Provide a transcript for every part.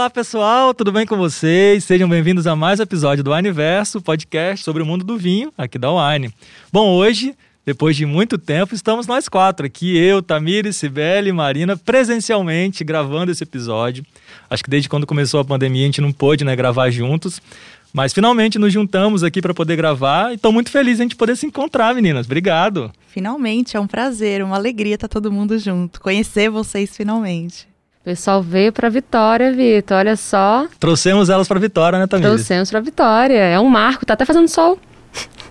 Olá pessoal, tudo bem com vocês? Sejam bem-vindos a mais um episódio do Universo, podcast sobre o mundo do vinho aqui da Wine. Bom, hoje, depois de muito tempo, estamos nós quatro aqui, eu, Tamires, Sibeli e Marina, presencialmente gravando esse episódio. Acho que desde quando começou a pandemia a gente não pôde né, gravar juntos, mas finalmente nos juntamos aqui para poder gravar e estou muito feliz de a gente poder se encontrar, meninas. Obrigado. Finalmente, é um prazer, uma alegria estar todo mundo junto, conhecer vocês finalmente. O pessoal veio pra Vitória, Vitor. Olha só. Trouxemos elas pra Vitória, né, Tamires? Trouxemos pra Vitória. É um marco, tá até fazendo sol.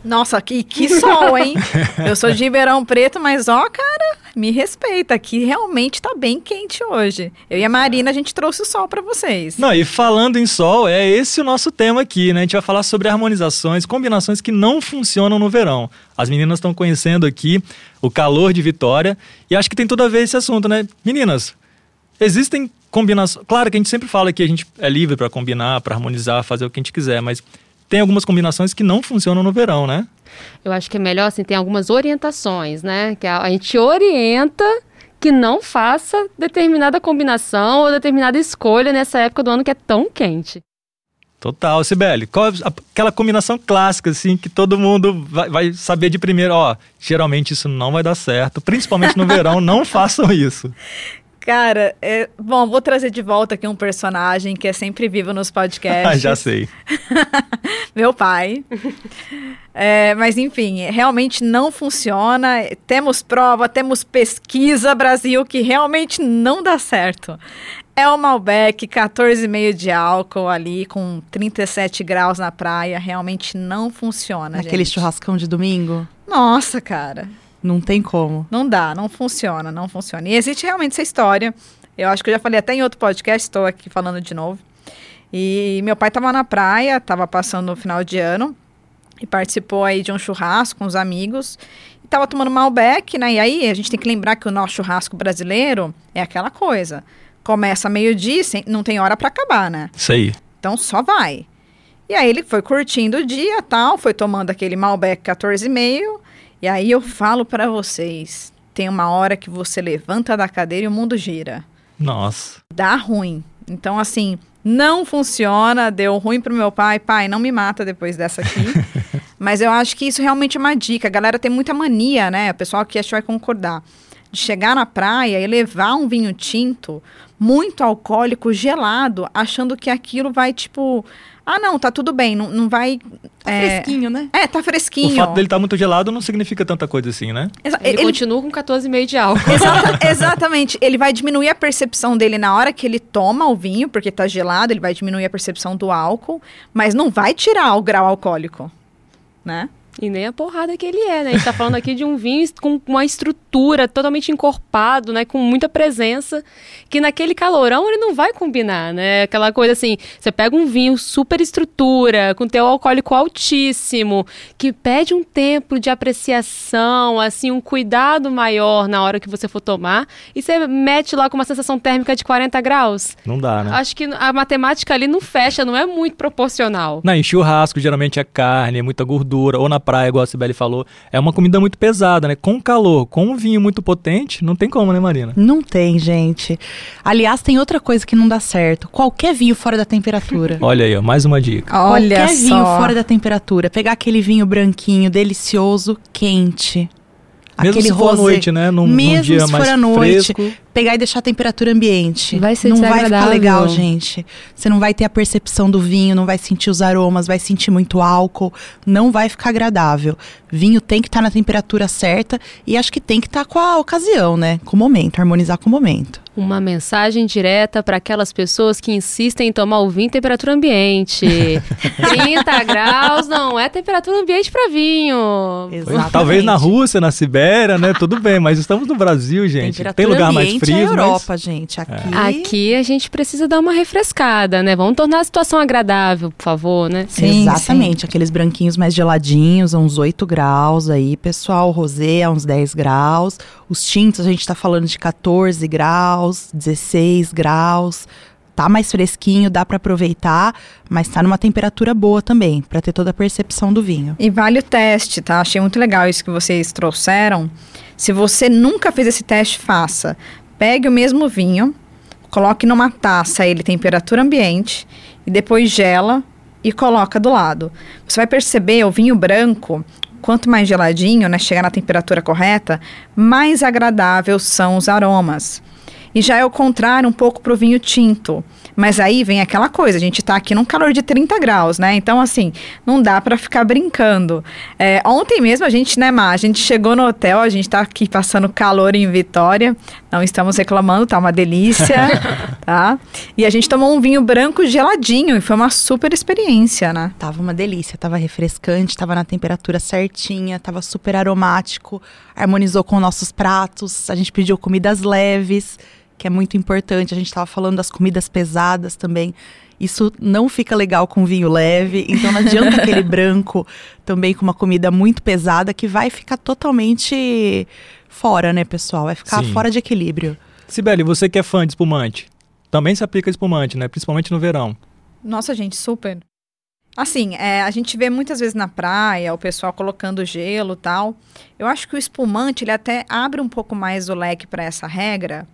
Nossa, que, que sol, hein? Eu sou de Ribeirão Preto, mas ó, cara, me respeita, aqui realmente tá bem quente hoje. Eu e a Marina, a gente trouxe o sol para vocês. Não, e falando em sol, é esse o nosso tema aqui, né? A gente vai falar sobre harmonizações, combinações que não funcionam no verão. As meninas estão conhecendo aqui o calor de Vitória e acho que tem tudo a ver esse assunto, né? Meninas, Existem combinações. Claro que a gente sempre fala que a gente é livre para combinar, para harmonizar, fazer o que a gente quiser, mas tem algumas combinações que não funcionam no verão, né? Eu acho que é melhor, assim, tem algumas orientações, né? Que a, a gente orienta que não faça determinada combinação ou determinada escolha nessa época do ano que é tão quente. Total, Sibeli. Qual é aquela combinação clássica, assim, que todo mundo vai, vai, saber de primeiro, ó, geralmente isso não vai dar certo, principalmente no verão, não façam isso. Cara, é, bom, vou trazer de volta aqui um personagem que é sempre vivo nos podcasts. Ah, já sei. Meu pai. É, mas enfim, realmente não funciona. Temos prova, temos pesquisa, Brasil, que realmente não dá certo. É o Malbec, 14,5 de álcool ali, com 37 graus na praia. Realmente não funciona. Naquele gente. churrascão de domingo? Nossa, cara. Não tem como. Não dá, não funciona, não funciona. E existe realmente essa história. Eu acho que eu já falei até em outro podcast, estou aqui falando de novo. E meu pai estava na praia, estava passando o final de ano e participou aí de um churrasco com os amigos. E tava tomando Malbec, né? E aí a gente tem que lembrar que o nosso churrasco brasileiro é aquela coisa. Começa meio-dia, não tem hora para acabar, né? Isso aí. Então só vai. E aí ele foi curtindo o dia, tal, foi tomando aquele Malbec 14,5 e aí eu falo para vocês, tem uma hora que você levanta da cadeira e o mundo gira. Nossa. Dá ruim. Então assim, não funciona, deu ruim pro meu pai, pai, não me mata depois dessa aqui. Mas eu acho que isso realmente é uma dica. A galera tem muita mania, né? O pessoal que acho que vai concordar. De chegar na praia e levar um vinho tinto muito alcoólico, gelado, achando que aquilo vai, tipo, ah, não, tá tudo bem, não, não vai. Tá é... fresquinho, né? É, tá fresquinho. O fato dele estar tá muito gelado não significa tanta coisa assim, né? Exa ele, ele, continua com 14,5 de álcool. Exata, exatamente. Ele vai diminuir a percepção dele na hora que ele toma o vinho, porque tá gelado, ele vai diminuir a percepção do álcool, mas não vai tirar o grau alcoólico, né? E nem a porrada que ele é, né? A gente tá falando aqui de um vinho com uma estrutura totalmente encorpado, né? Com muita presença, que naquele calorão ele não vai combinar, né? Aquela coisa assim, você pega um vinho super estrutura, com teu alcoólico altíssimo, que pede um tempo de apreciação, assim, um cuidado maior na hora que você for tomar, e você mete lá com uma sensação térmica de 40 graus. Não dá, né? Acho que a matemática ali não fecha, não é muito proporcional. Não, em churrasco geralmente é carne, é muita gordura, ou na praia, igual a Sibeli falou, é uma comida muito pesada, né? Com calor, com um vinho muito potente, não tem como, né, Marina? Não tem, gente. Aliás, tem outra coisa que não dá certo. Qualquer vinho fora da temperatura. Olha aí, ó, mais uma dica. Olha Qualquer só. vinho fora da temperatura. Pegar aquele vinho branquinho, delicioso, quente. Mesmo aquele se for rosé, à noite, né? Num, mesmo num dia se for mais à noite, fresco. pegar e deixar a temperatura ambiente. Vai ser Não vai ficar legal, gente. Você não vai ter a percepção do vinho, não vai sentir os aromas, vai sentir muito álcool, não vai ficar agradável. Vinho tem que estar tá na temperatura certa e acho que tem que estar tá com a ocasião, né? Com o momento, harmonizar com o momento. Uma mensagem direta para aquelas pessoas que insistem em tomar o vinho em temperatura ambiente. 30 graus não é temperatura ambiente para vinho. Exatamente. Talvez na Rússia, na Sibéria, né? Tudo bem, mas estamos no Brasil, gente. Tem lugar mais frio. É Europa, mas... gente. Aqui... É. Aqui a gente precisa dar uma refrescada, né? Vamos tornar a situação agradável, por favor, né? Sim, Exatamente. Sim. Aqueles branquinhos mais geladinhos, uns 8 graus aí, pessoal. O rosé a uns 10 graus. Os tintos, a gente está falando de 14 graus graus, 16 graus. Tá mais fresquinho, dá para aproveitar, mas tá numa temperatura boa também, para ter toda a percepção do vinho. E vale o teste, tá? Achei muito legal isso que vocês trouxeram. Se você nunca fez esse teste, faça. Pegue o mesmo vinho, coloque numa taça ele temperatura ambiente e depois gela e coloca do lado. Você vai perceber o vinho branco, quanto mais geladinho, né, chegar na temperatura correta, mais agradável são os aromas. E já é o contrário um pouco para o vinho tinto. Mas aí vem aquela coisa, a gente está aqui num calor de 30 graus, né? Então, assim, não dá para ficar brincando. É, ontem mesmo a gente, né, Má? A gente chegou no hotel, a gente está aqui passando calor em Vitória. Não estamos reclamando, tá uma delícia, tá? E a gente tomou um vinho branco geladinho e foi uma super experiência, né? Tava uma delícia, tava refrescante, tava na temperatura certinha, tava super aromático, harmonizou com nossos pratos. A gente pediu comidas leves que é muito importante. A gente estava falando das comidas pesadas também. Isso não fica legal com vinho leve, então não adianta aquele branco também com uma comida muito pesada que vai ficar totalmente fora, né, pessoal? Vai ficar Sim. fora de equilíbrio. Sibeli, você que é fã de espumante, também se aplica espumante, né? Principalmente no verão. Nossa, gente, super. Assim, é, a gente vê muitas vezes na praia o pessoal colocando gelo tal. Eu acho que o espumante ele até abre um pouco mais o leque para essa regra,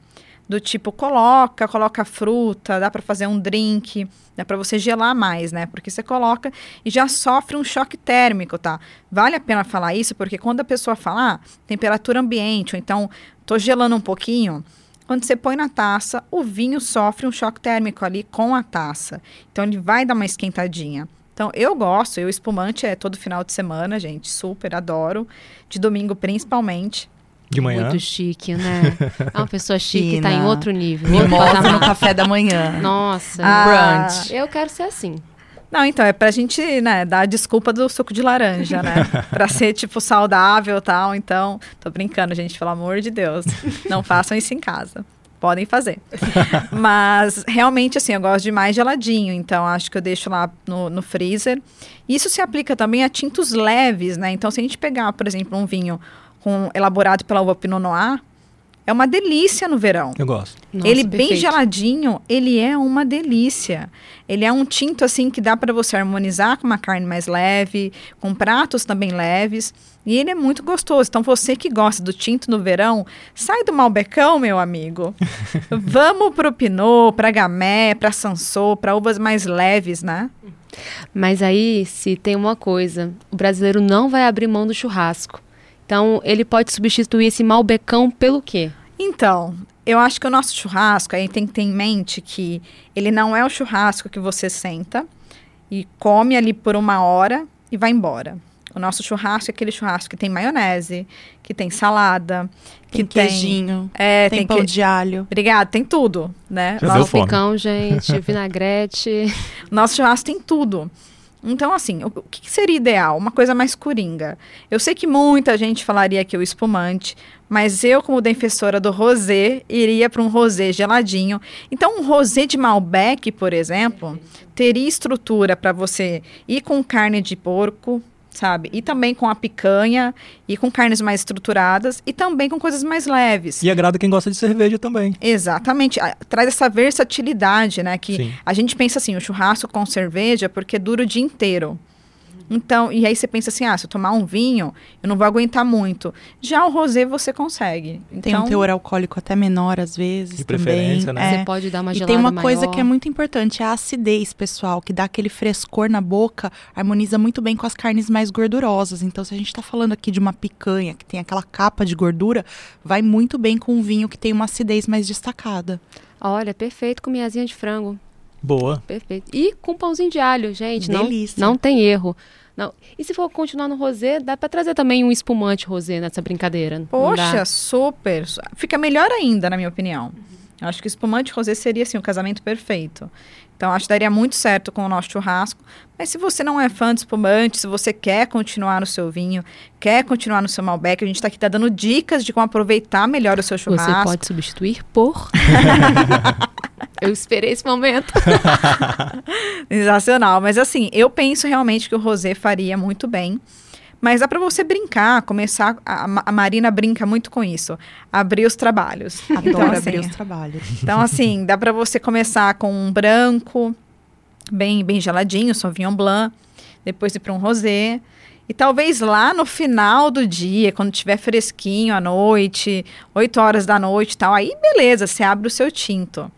do tipo coloca, coloca fruta, dá para fazer um drink, dá para você gelar mais, né? Porque você coloca e já sofre um choque térmico, tá? Vale a pena falar isso porque quando a pessoa fala ah, temperatura ambiente, ou então tô gelando um pouquinho, quando você põe na taça, o vinho sofre um choque térmico ali com a taça. Então ele vai dar uma esquentadinha. Então eu gosto, eu espumante é todo final de semana, gente, super adoro, de domingo principalmente. De manhã? Muito chique, né? É uma pessoa chique, Fina. tá em outro nível. Mimosa no café da manhã. Nossa. Ah, brunch. Eu quero ser assim. Não, então, é pra gente, né, dar a desculpa do suco de laranja, né? pra ser, tipo, saudável e tal. Então, tô brincando, gente, pelo amor de Deus. Não façam isso em casa. Podem fazer. Mas, realmente, assim, eu gosto de mais geladinho. Então, acho que eu deixo lá no, no freezer. Isso se aplica também a tintos leves, né? Então, se a gente pegar, por exemplo, um vinho com, elaborado pela uva Pinot Noir, é uma delícia no verão. Eu gosto. Nossa, ele perfeito. bem geladinho, ele é uma delícia. Ele é um tinto assim que dá para você harmonizar com uma carne mais leve, com pratos também leves, e ele é muito gostoso. Então você que gosta do tinto no verão, sai do malbecão, meu amigo. Vamos pro Pinot, para Gamay, para Sansô, para uvas mais leves, né? Mas aí, se tem uma coisa, o brasileiro não vai abrir mão do churrasco. Então, ele pode substituir esse malbecão pelo quê? Então, eu acho que o nosso churrasco, aí tem que ter em mente que ele não é o churrasco que você senta e come ali por uma hora e vai embora. O nosso churrasco é aquele churrasco que tem maionese, que tem salada, que tem queijinho, tem, é, tem, tem pão que... de alho. Obrigada, tem tudo, né? Salpicão, gente, vinagrete. Nosso churrasco tem tudo. Então, assim, o, que seria ideal? Uma coisa mais coringa. Eu sei que muita gente falaria que o espumante, mas eu, como defensora do rosé, iria para um rosé geladinho. Então, um rosé de Malbec, por exemplo, teria estrutura para você ir com carne de porco, sabe? E também com a picanha, e com carnes mais estruturadas, e também com coisas mais leves. E agrada quem gosta de cerveja também. Exatamente. Traz essa versatilidade, né? Que Sim. a gente pensa assim, o churrasco com cerveja, porque dura o dia inteiro. Então, e aí você pensa assim, ah, se eu tomar um vinho, eu não vou aguentar muito. Já o rosé você consegue. Então, tem um então teor alcoólico até menor às vezes de preferência, também. né? É. Você pode dar uma gelada E tem uma maior. coisa que é muito importante, é a acidez, pessoal, que dá aquele frescor na boca, harmoniza muito bem com as carnes mais gordurosas. Então, se a gente está falando aqui de uma picanha que tem aquela capa de gordura, vai muito bem com um vinho que tem uma acidez mais destacada. Olha, perfeito com minhazinha de frango. Boa. Perfeito. E com pãozinho de alho, gente. Delícia. Não, não tem erro. Não. E se for continuar no rosé, dá para trazer também um espumante rosé nessa brincadeira. Poxa, super. Fica melhor ainda, na minha opinião. Eu acho que espumante rosé seria assim o casamento perfeito. Então acho que daria muito certo com o nosso churrasco. Mas se você não é fã de espumante, se você quer continuar no seu vinho, quer continuar no seu Malbec, a gente está aqui tá dando dicas de como aproveitar melhor o seu churrasco. Você pode substituir por Eu esperei esse momento. Sensacional. Mas assim, eu penso realmente que o rosé faria muito bem. Mas dá para você brincar, começar. A, a, Marina brinca muito com isso. Abrir os trabalhos. Adoro então, assim, abrir os trabalhos. Então, assim, dá para você começar com um branco, bem, bem geladinho, Sauvignon Blanc. Depois ir para um rosé. E talvez lá no final do dia, quando tiver fresquinho à noite, 8 horas da noite e tal, aí beleza, você abre o seu tinto.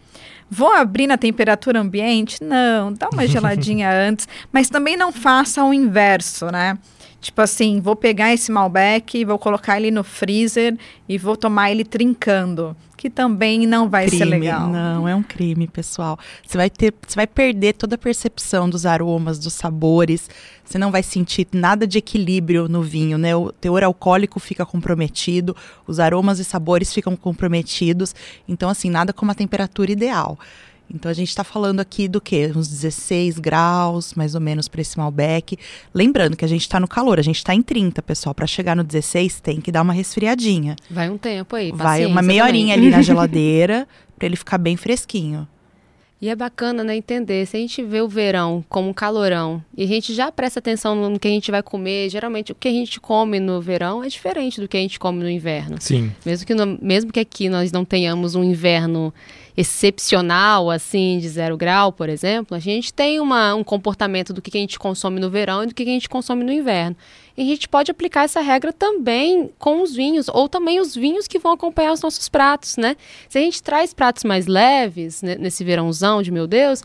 Vou abrir na temperatura ambiente? Não, dá uma geladinha antes, mas também não faça o inverso, né? Tipo assim, vou pegar esse Malbec, vou colocar ele no freezer e vou tomar ele trincando que também não vai crime, ser legal. Não, é um crime, pessoal. Você vai ter, você vai perder toda a percepção dos aromas, dos sabores. Você não vai sentir nada de equilíbrio no vinho, né? O teor alcoólico fica comprometido, os aromas e sabores ficam comprometidos. Então, assim, nada como a temperatura ideal. Então a gente está falando aqui do que? Uns 16 graus, mais ou menos, para esse Malbec. Lembrando que a gente está no calor, a gente está em 30, pessoal. Para chegar no 16, tem que dar uma resfriadinha. Vai um tempo aí, Vai uma meia horinha ali na geladeira, para ele ficar bem fresquinho. E é bacana, né, entender. Se a gente vê o verão como um calorão e a gente já presta atenção no que a gente vai comer, geralmente o que a gente come no verão é diferente do que a gente come no inverno. Sim. Mesmo que, no, mesmo que aqui nós não tenhamos um inverno excepcional, assim, de zero grau, por exemplo, a gente tem uma, um comportamento do que a gente consome no verão e do que a gente consome no inverno. E a gente pode aplicar essa regra também com os vinhos, ou também os vinhos que vão acompanhar os nossos pratos, né? Se a gente traz pratos mais leves, né, nesse verãozão de meu Deus,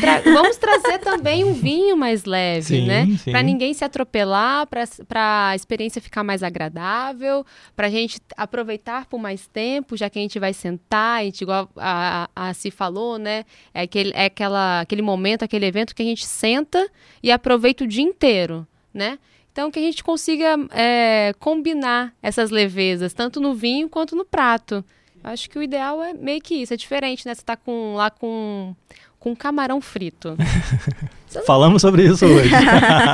Tra vamos trazer também um vinho mais leve, sim, né? Para ninguém se atropelar, para a experiência ficar mais agradável, para a gente aproveitar por mais tempo, já que a gente vai sentar, a gente, igual a, a, a se falou, né? É, aquele, é aquela, aquele momento, aquele evento que a gente senta e aproveita o dia inteiro, né? Então, que a gente consiga é, combinar essas levezas, tanto no vinho quanto no prato. Acho que o ideal é meio que isso, é diferente, né? Você tá com, lá com com camarão frito. Falamos sobre isso hoje.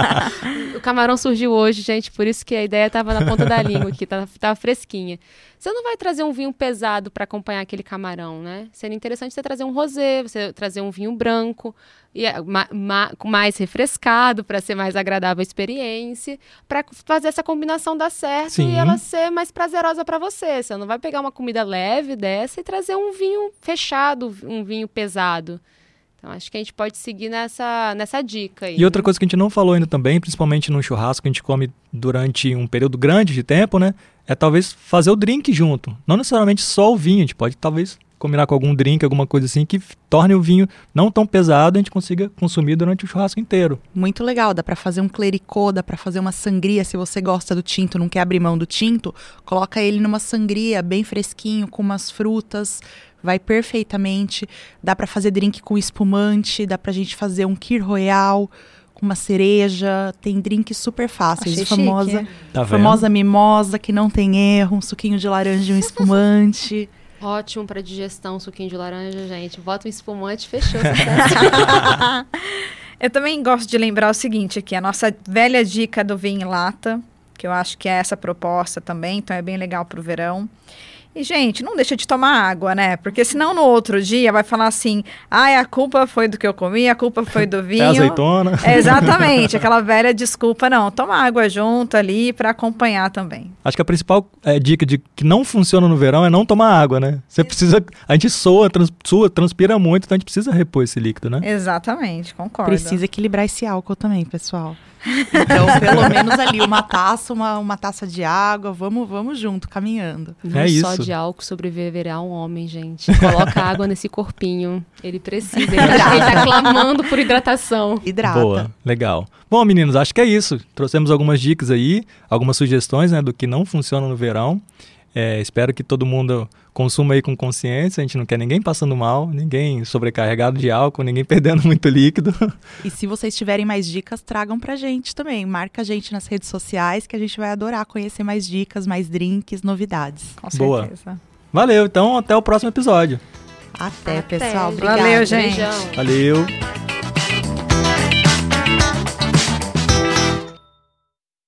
o camarão surgiu hoje, gente, por isso que a ideia estava na ponta da língua aqui, tava, tava fresquinha. Você não vai trazer um vinho pesado para acompanhar aquele camarão, né? Seria interessante você trazer um rosé, você trazer um vinho branco, e é, ma, ma, mais refrescado para ser mais agradável a experiência, para fazer essa combinação dar certo Sim. e ela ser mais prazerosa para você. Você não vai pegar uma comida leve dessa e trazer um vinho fechado, um vinho pesado. Então, acho que a gente pode seguir nessa, nessa dica aí. E outra coisa que a gente não falou ainda também, principalmente no churrasco que a gente come durante um período grande de tempo, né? É talvez fazer o drink junto. Não necessariamente só o vinho, a gente pode talvez combinar com algum drink, alguma coisa assim, que torne o vinho não tão pesado e a gente consiga consumir durante o churrasco inteiro. Muito legal, dá para fazer um clericô, dá para fazer uma sangria, se você gosta do tinto, não quer abrir mão do tinto, coloca ele numa sangria bem fresquinho, com umas frutas, vai perfeitamente. Dá para fazer drink com espumante, dá pra gente fazer um Kir Royal com uma cereja, tem drinks super fáceis. Achei famosa, tá famosa mimosa que não tem erro, um suquinho de laranja e um espumante. Ótimo para digestão, suquinho de laranja, gente. Bota um espumante, fechou. eu também gosto de lembrar o seguinte aqui, a nossa velha dica do vinho em lata, que eu acho que é essa proposta também, então é bem legal para o verão. E, gente, não deixa de tomar água, né? Porque senão no outro dia vai falar assim: ai, a culpa foi do que eu comi, a culpa foi do vinho. É azeitona. É, exatamente, aquela velha desculpa. Não, toma água junto ali para acompanhar também. Acho que a principal é, dica de que não funciona no verão é não tomar água, né? Você precisa. A gente soa, trans, sua, transpira muito, então a gente precisa repor esse líquido, né? Exatamente, concordo. Precisa equilibrar esse álcool também, pessoal. Então, pelo menos ali, uma taça, uma, uma taça de água, vamos, vamos junto, caminhando. Não é isso. só de álcool sobreviverá um homem, gente. Coloca água nesse corpinho. Ele precisa, ele tá, ele tá clamando por hidratação. Hidrata. Boa, legal. Bom, meninos, acho que é isso. Trouxemos algumas dicas aí, algumas sugestões, né, do que não funciona no verão. É, espero que todo mundo consuma aí com consciência. A gente não quer ninguém passando mal, ninguém sobrecarregado de álcool, ninguém perdendo muito líquido. E se vocês tiverem mais dicas, tragam pra gente também. Marca a gente nas redes sociais que a gente vai adorar conhecer mais dicas, mais drinks, novidades. Com certeza. Boa. Valeu, então até o próximo episódio. Até, até. pessoal. Obrigada. Valeu, gente. Valeu.